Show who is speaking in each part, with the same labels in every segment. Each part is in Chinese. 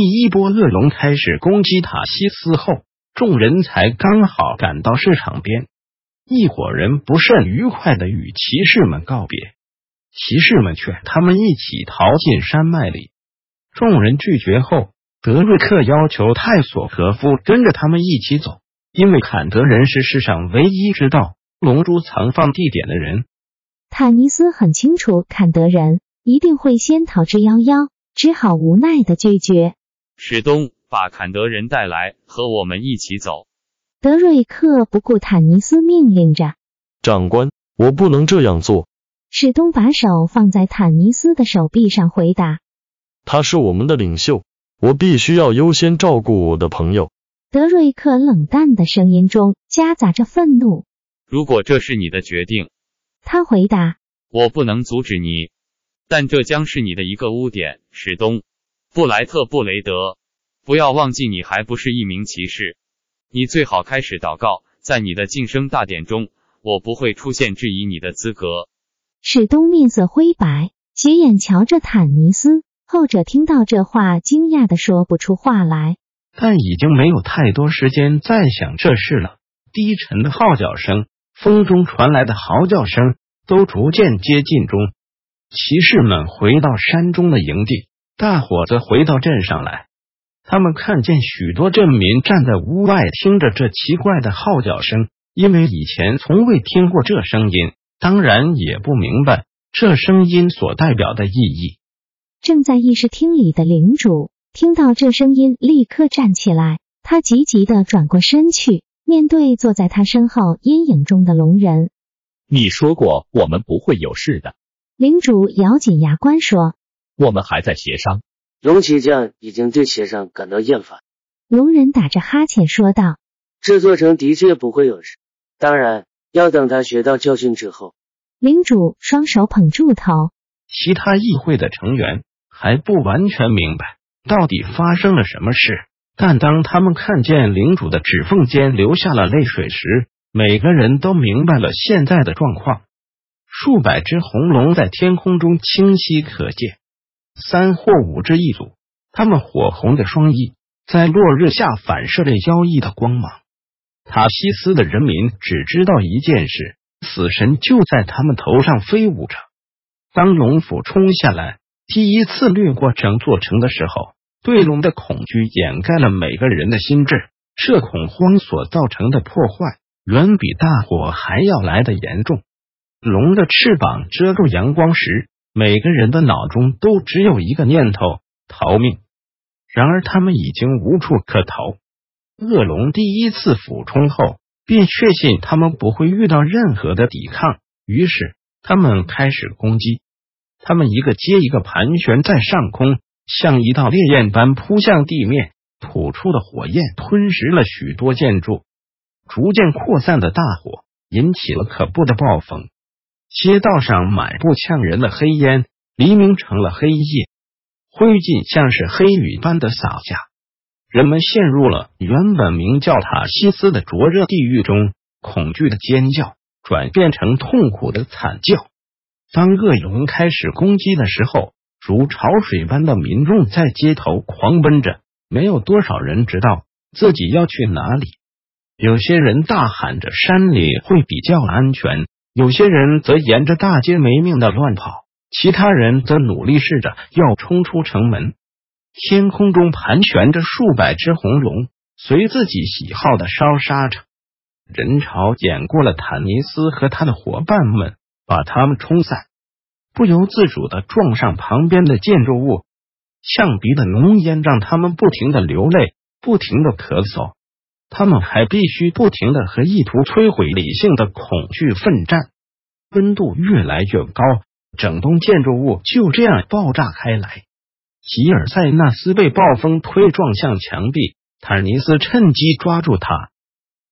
Speaker 1: 第一波恶龙开始攻击塔西斯后，众人才刚好赶到市场边。一伙人不甚愉快的与骑士们告别，骑士们劝他们一起逃进山脉里。众人拒绝后，德瑞克要求泰索格夫跟着他们一起走，因为坎德人是世上唯一知道龙珠藏放地点的人。
Speaker 2: 坦尼斯很清楚坎德人一定会先逃之夭夭，只好无奈的拒绝。
Speaker 3: 史东，把坎德人带来，和我们一起走。
Speaker 2: 德瑞克不顾坦尼斯命令着。
Speaker 4: 长官，我不能这样做。
Speaker 2: 史东把手放在坦尼斯的手臂上，回答：“
Speaker 4: 他是我们的领袖，我必须要优先照顾我的朋友。”
Speaker 2: 德瑞克冷淡的声音中夹杂着愤怒。
Speaker 3: 如果这是你的决定，
Speaker 2: 他回答：“
Speaker 3: 我不能阻止你，但这将是你的一个污点，史东。”布莱特布雷德，不要忘记，你还不是一名骑士。你最好开始祷告，在你的晋升大典中，我不会出现质疑你的资格。
Speaker 2: 史东面色灰白，斜眼瞧着坦尼斯，后者听到这话，惊讶的说不出话来。
Speaker 1: 但已经没有太多时间再想这事了。低沉的号角声，风中传来的嚎叫声，都逐渐接近中。骑士们回到山中的营地。大伙子回到镇上来，他们看见许多镇民站在屋外，听着这奇怪的号角声。因为以前从未听过这声音，当然也不明白这声音所代表的意义。
Speaker 2: 正在议事厅里的领主听到这声音，立刻站起来，他急急的转过身去，面对坐在他身后阴影中的龙人：“
Speaker 5: 你说过我们不会有事的。”
Speaker 2: 领主咬紧牙关说。
Speaker 5: 我们还在协商，
Speaker 6: 龙骑将已经对协商感到厌烦。
Speaker 2: 龙人打着哈欠说道：“
Speaker 6: 这座城的确不会有事，当然要等他学到教训之后。”
Speaker 2: 领主双手捧住头，
Speaker 1: 其他议会的成员还不完全明白到底发生了什么事，但当他们看见领主的指缝间流下了泪水时，每个人都明白了现在的状况。数百只红龙在天空中清晰可见。三或五只一组，他们火红的双翼在落日下反射着妖异的光芒。塔西斯的人民只知道一件事：死神就在他们头上飞舞着。当龙斧冲下来，第一次掠过整座城的时候，对龙的恐惧掩盖了每个人的心智。这恐慌所造成的破坏，远比大火还要来的严重。龙的翅膀遮住阳光时。每个人的脑中都只有一个念头：逃命。然而，他们已经无处可逃。恶龙第一次俯冲后，便确信他们不会遇到任何的抵抗，于是他们开始攻击。他们一个接一个盘旋在上空，像一道烈焰般扑向地面，吐出的火焰吞噬了许多建筑。逐渐扩散的大火引起了可怖的暴风。街道上满布呛人的黑烟，黎明成了黑夜，灰烬像是黑雨般的洒下，人们陷入了原本名叫塔西斯的灼热地狱中，恐惧的尖叫转变成痛苦的惨叫。当恶龙开始攻击的时候，如潮水般的民众在街头狂奔着，没有多少人知道自己要去哪里。有些人大喊着：“山里会比较安全。”有些人则沿着大街没命的乱跑，其他人则努力试着要冲出城门。天空中盘旋着数百只红龙，随自己喜好的烧杀着。人潮碾过了坦尼斯和他的伙伴们，把他们冲散，不由自主的撞上旁边的建筑物。呛鼻的浓烟让他们不停的流泪，不停的咳嗽。他们还必须不停的和意图摧毁理性的恐惧奋战，温度越来越高，整栋建筑物就这样爆炸开来。吉尔塞纳斯被暴风推撞向墙壁，坦尼斯趁机抓住他，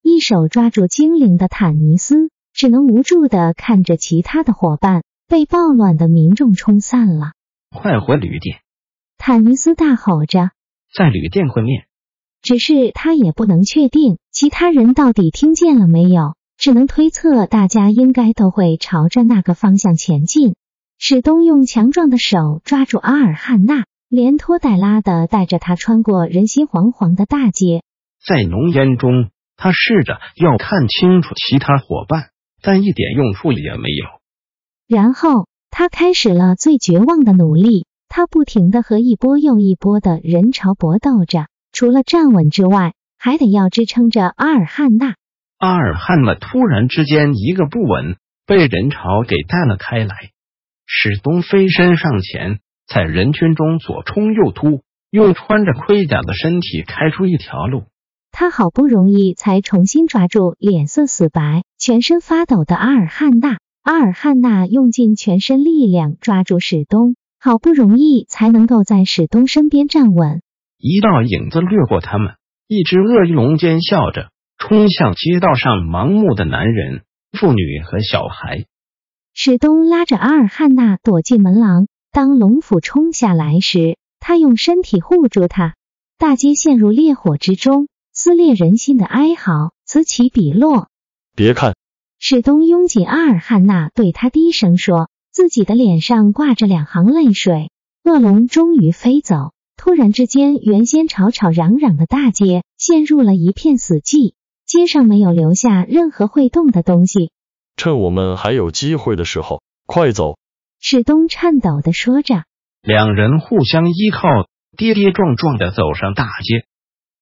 Speaker 2: 一手抓住精灵的坦尼斯只能无助的看着其他的伙伴被暴乱的民众冲散了。
Speaker 1: 快回旅店！
Speaker 2: 坦尼斯大吼着，
Speaker 1: 在旅店会面。
Speaker 2: 只是他也不能确定其他人到底听见了没有，只能推测大家应该都会朝着那个方向前进。史东用强壮的手抓住阿尔汉娜。连拖带拉的带着他穿过人心惶惶的大街，
Speaker 1: 在浓烟中，他试着要看清楚其他伙伴，但一点用处也没有。
Speaker 2: 然后他开始了最绝望的努力，他不停的和一波又一波的人潮搏斗着，除了站稳之外，还得要支撑着阿尔汉娜。
Speaker 1: 阿尔汉娜突然之间一个不稳，被人潮给带了开来。史东飞身上前。在人群中左冲右突，用穿着盔甲的身体开出一条路。
Speaker 2: 他好不容易才重新抓住脸色死白、全身发抖的阿尔汉娜。阿尔汉娜用尽全身力量抓住史东，好不容易才能够在史东身边站稳。
Speaker 1: 一道影子掠过他们，一只鳄鱼龙尖笑着冲向街道上盲目的男人、妇女和小孩。
Speaker 2: 史东拉着阿尔汉娜躲进门廊。当龙斧冲下来时，他用身体护住他。大街陷入烈火之中，撕裂人心的哀嚎此起彼落。
Speaker 4: 别看，
Speaker 2: 史东拥挤阿尔汉娜，对他低声说，自己的脸上挂着两行泪水。恶龙终于飞走。突然之间，原先吵吵嚷嚷的大街陷入了一片死寂，街上没有留下任何会动的东西。
Speaker 4: 趁我们还有机会的时候，快走！
Speaker 2: 史东颤抖的说着，
Speaker 1: 两人互相依靠，跌跌撞撞的走上大街。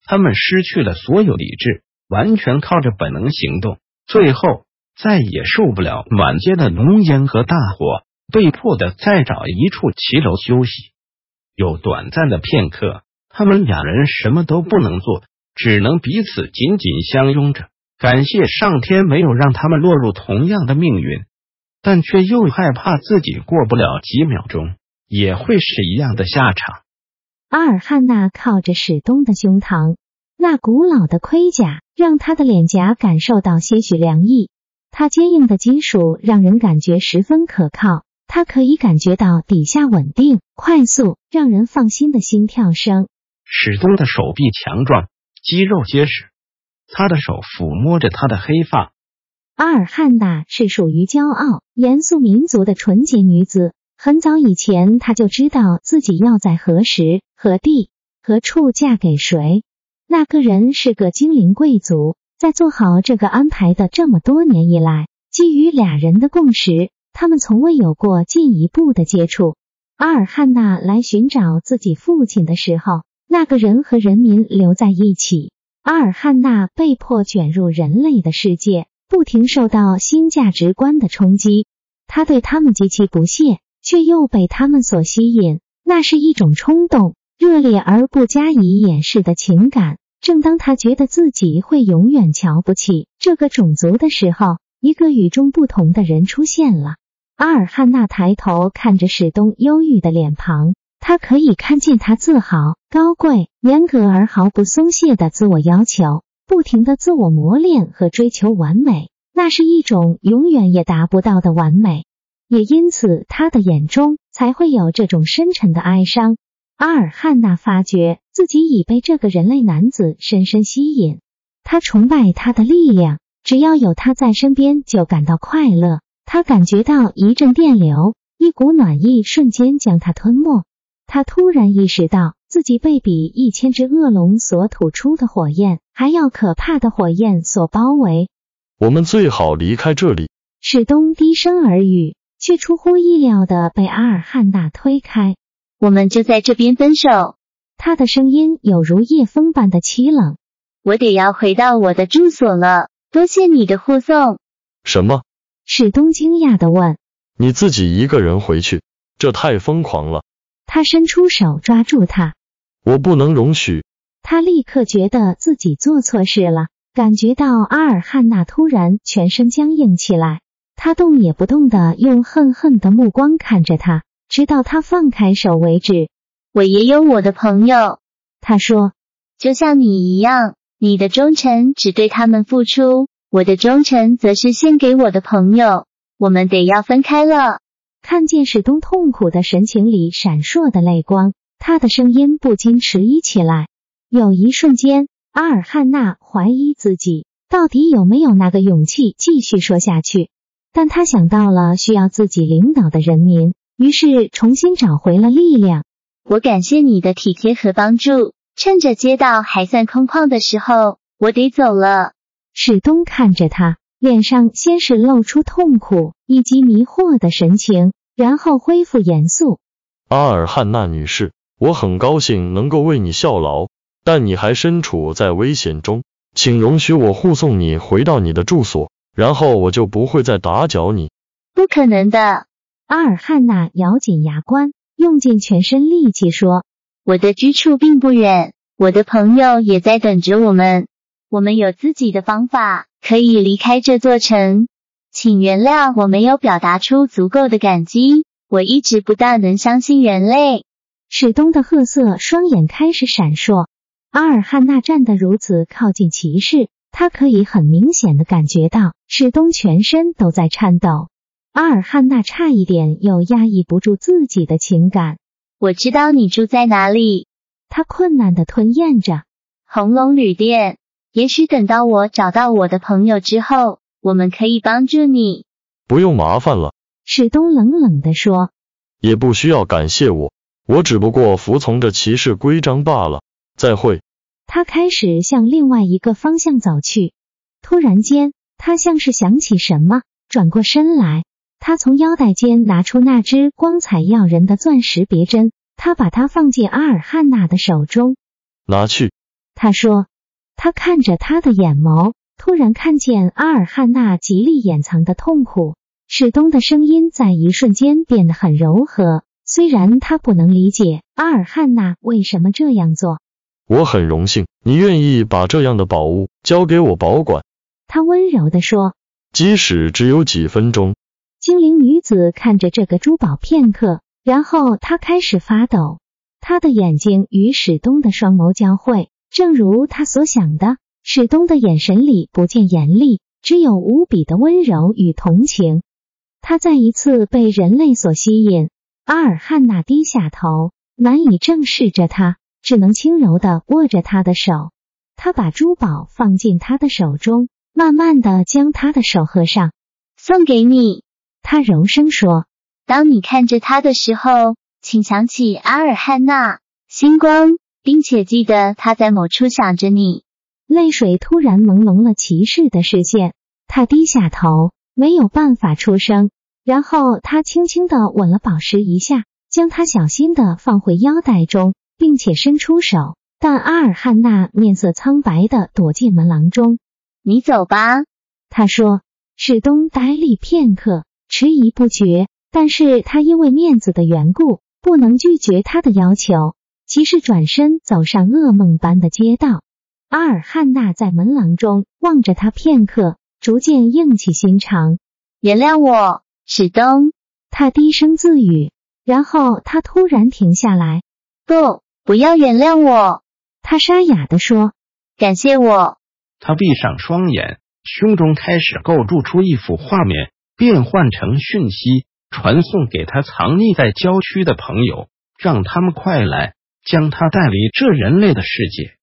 Speaker 1: 他们失去了所有理智，完全靠着本能行动。最后，再也受不了满街的浓烟和大火，被迫的再找一处骑楼休息。有短暂的片刻，他们两人什么都不能做，只能彼此紧紧相拥着，感谢上天没有让他们落入同样的命运。但却又害怕自己过不了几秒钟也会是一样的下场。
Speaker 2: 阿尔汉娜靠着史东的胸膛，那古老的盔甲让他的脸颊感受到些许凉意。他坚硬的金属让人感觉十分可靠，他可以感觉到底下稳定、快速、让人放心的心跳声。
Speaker 1: 史东的手臂强壮，肌肉结实，他的手抚摸着他的黑发。
Speaker 2: 阿尔汉娜是属于骄傲、严肃民族的纯洁女子。很早以前，她就知道自己要在何时、何地、何处嫁给谁。那个人是个精灵贵族。在做好这个安排的这么多年以来，基于俩人的共识，他们从未有过进一步的接触。阿尔汉娜来寻找自己父亲的时候，那个人和人民留在一起。阿尔汉娜被迫卷入人类的世界。不停受到新价值观的冲击，他对他们极其不屑，却又被他们所吸引。那是一种冲动、热烈而不加以掩饰的情感。正当他觉得自己会永远瞧不起这个种族的时候，一个与众不同的人出现了。阿尔汉娜抬头看着史东忧郁的脸庞，他可以看见他自豪、高贵、严格而毫不松懈的自我要求。不停的自我磨练和追求完美，那是一种永远也达不到的完美，也因此他的眼中才会有这种深沉的哀伤。阿尔汉娜发觉自己已被这个人类男子深深吸引，他崇拜他的力量，只要有他在身边就感到快乐。他感觉到一阵电流，一股暖意瞬间将他吞没。他突然意识到。自己被比一千只恶龙所吐出的火焰还要可怕的火焰所包围。
Speaker 4: 我们最好离开这里。
Speaker 2: 史东低声耳语，却出乎意料的被阿尔汉娜推开。
Speaker 7: 我们就在这边分手。
Speaker 2: 他的声音有如夜风般的凄冷。
Speaker 7: 我得要回到我的住所了。多谢你的护送。
Speaker 4: 什么？
Speaker 2: 史东惊讶的问。
Speaker 4: 你自己一个人回去？这太疯狂了。
Speaker 2: 他伸出手抓住他。
Speaker 4: 我不能容许。
Speaker 2: 他立刻觉得自己做错事了，感觉到阿尔汉娜突然全身僵硬起来。他动也不动的用恨恨的目光看着他，直到他放开手为止。
Speaker 7: 我也有我的朋友。
Speaker 2: 他说，
Speaker 7: 就像你一样，你的忠诚只对他们付出，我的忠诚则是献给我的朋友。我们得要分开了。
Speaker 2: 看见史东痛苦的神情里闪烁的泪光，他的声音不禁迟疑起来。有一瞬间，阿尔汉娜怀疑自己到底有没有那个勇气继续说下去。但他想到了需要自己领导的人民，于是重新找回了力量。
Speaker 7: 我感谢你的体贴和帮助。趁着街道还算空旷的时候，我得走了。
Speaker 2: 史东看着他。脸上先是露出痛苦以及迷惑的神情，然后恢复严肃。
Speaker 4: 阿尔汉娜女士，我很高兴能够为你效劳，但你还身处在危险中，请容许我护送你回到你的住所，然后我就不会再打搅你。
Speaker 7: 不可能的，
Speaker 2: 阿尔汉娜咬紧牙关，用尽全身力气说：“
Speaker 7: 我的居处并不远，我的朋友也在等着我们，我们有自己的方法。”可以离开这座城，请原谅我没有表达出足够的感激。我一直不大能相信人类。
Speaker 2: 史东的褐色双眼开始闪烁。阿尔汉娜站得如此靠近骑士，他可以很明显的感觉到史东全身都在颤抖。阿尔汉娜差一点又压抑不住自己的情感。
Speaker 7: 我知道你住在哪里。
Speaker 2: 他困难的吞咽着。
Speaker 7: 红龙旅店。也许等到我找到我的朋友之后，我们可以帮助你。
Speaker 4: 不用麻烦了，
Speaker 2: 史东冷冷地说。
Speaker 4: 也不需要感谢我，我只不过服从着骑士规章罢了。再会。
Speaker 2: 他开始向另外一个方向走去。突然间，他像是想起什么，转过身来。他从腰带间拿出那只光彩耀人的钻石别针，他把它放进阿尔汉娜的手中。
Speaker 4: 拿去，
Speaker 2: 他说。他看着他的眼眸，突然看见阿尔汉娜极力掩藏的痛苦。史东的声音在一瞬间变得很柔和，虽然他不能理解阿尔汉娜为什么这样做。
Speaker 4: 我很荣幸你愿意把这样的宝物交给我保管。
Speaker 2: 他温柔地说，
Speaker 4: 即使只有几分钟。
Speaker 2: 精灵女子看着这个珠宝片刻，然后她开始发抖。她的眼睛与史东的双眸交汇。正如他所想的，史东的眼神里不见严厉，只有无比的温柔与同情。他再一次被人类所吸引。阿尔汉娜低下头，难以正视着他，只能轻柔的握着他的手。他把珠宝放进他的手中，慢慢的将他的手合上，
Speaker 7: 送给你。
Speaker 2: 他柔声说：“
Speaker 7: 当你看着他的时候，请想起阿尔汉娜，星光。”并且记得他在某处想着你。
Speaker 2: 泪水突然朦胧了骑士的视线，他低下头，没有办法出声。然后他轻轻的吻了宝石一下，将它小心的放回腰带中，并且伸出手。但阿尔汉娜面色苍白的躲进门廊中。
Speaker 7: 你走吧，
Speaker 2: 他说。史东呆立片刻，迟疑不决，但是他因为面子的缘故，不能拒绝他的要求。骑士转身走上噩梦般的街道，阿尔汉娜在门廊中望着他片刻，逐渐硬起心肠。
Speaker 7: 原谅我，史东，
Speaker 2: 他低声自语，然后他突然停下来。
Speaker 7: 不，不要原谅我，
Speaker 2: 他沙哑地说。
Speaker 7: 感谢我。
Speaker 1: 他闭上双眼，胸中开始构筑出一幅画面，变换成讯息，传送给他藏匿在郊区的朋友，让他们快来。将他带离这人类的世界。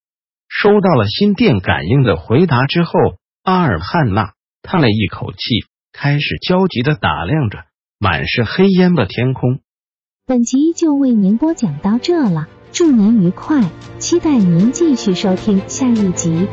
Speaker 1: 收到了心电感应的回答之后，阿尔汉娜叹了一口气，开始焦急的打量着满是黑烟的天空。
Speaker 2: 本集就为您播讲到这了，祝您愉快，期待您继续收听下一集。